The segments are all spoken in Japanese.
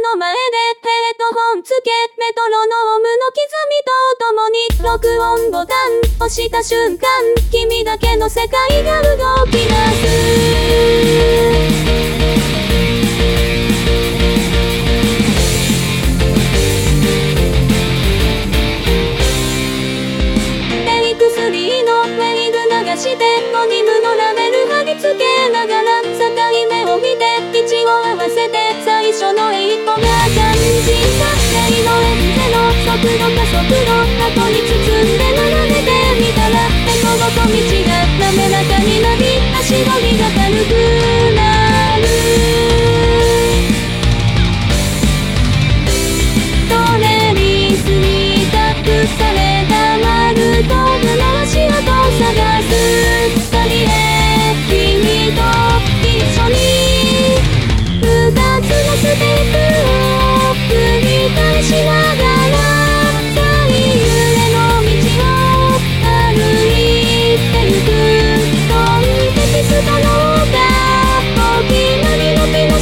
の前でヘッドホンつけ、メトロノームの刻みとともに録音ボタン押した瞬間、君だけの世界が動き出すテイク3のウェイブ流してモニムのラベル貼り付けがら境目を見て位置を合わせて最初の一歩が感じた霊の。エンゼの速度加速度後に包んで並べてみたら猫ごと道が滑らかになり足取りが軽く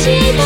りの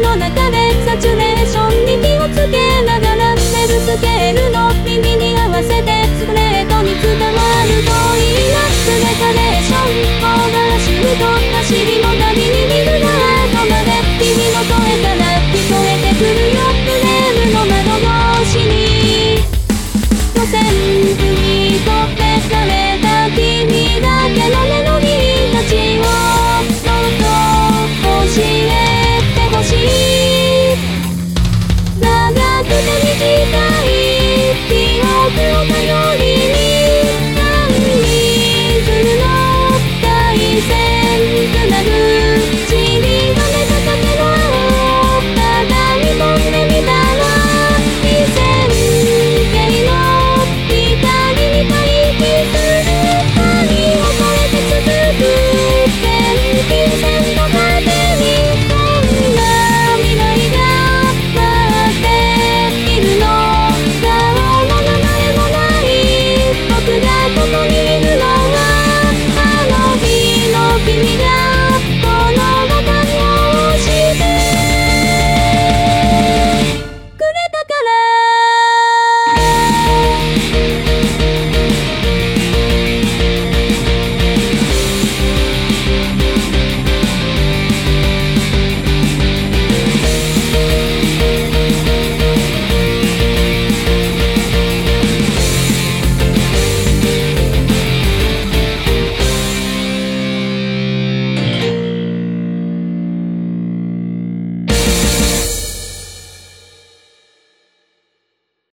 の中でサチュレーションに気をつけながらメルスケールの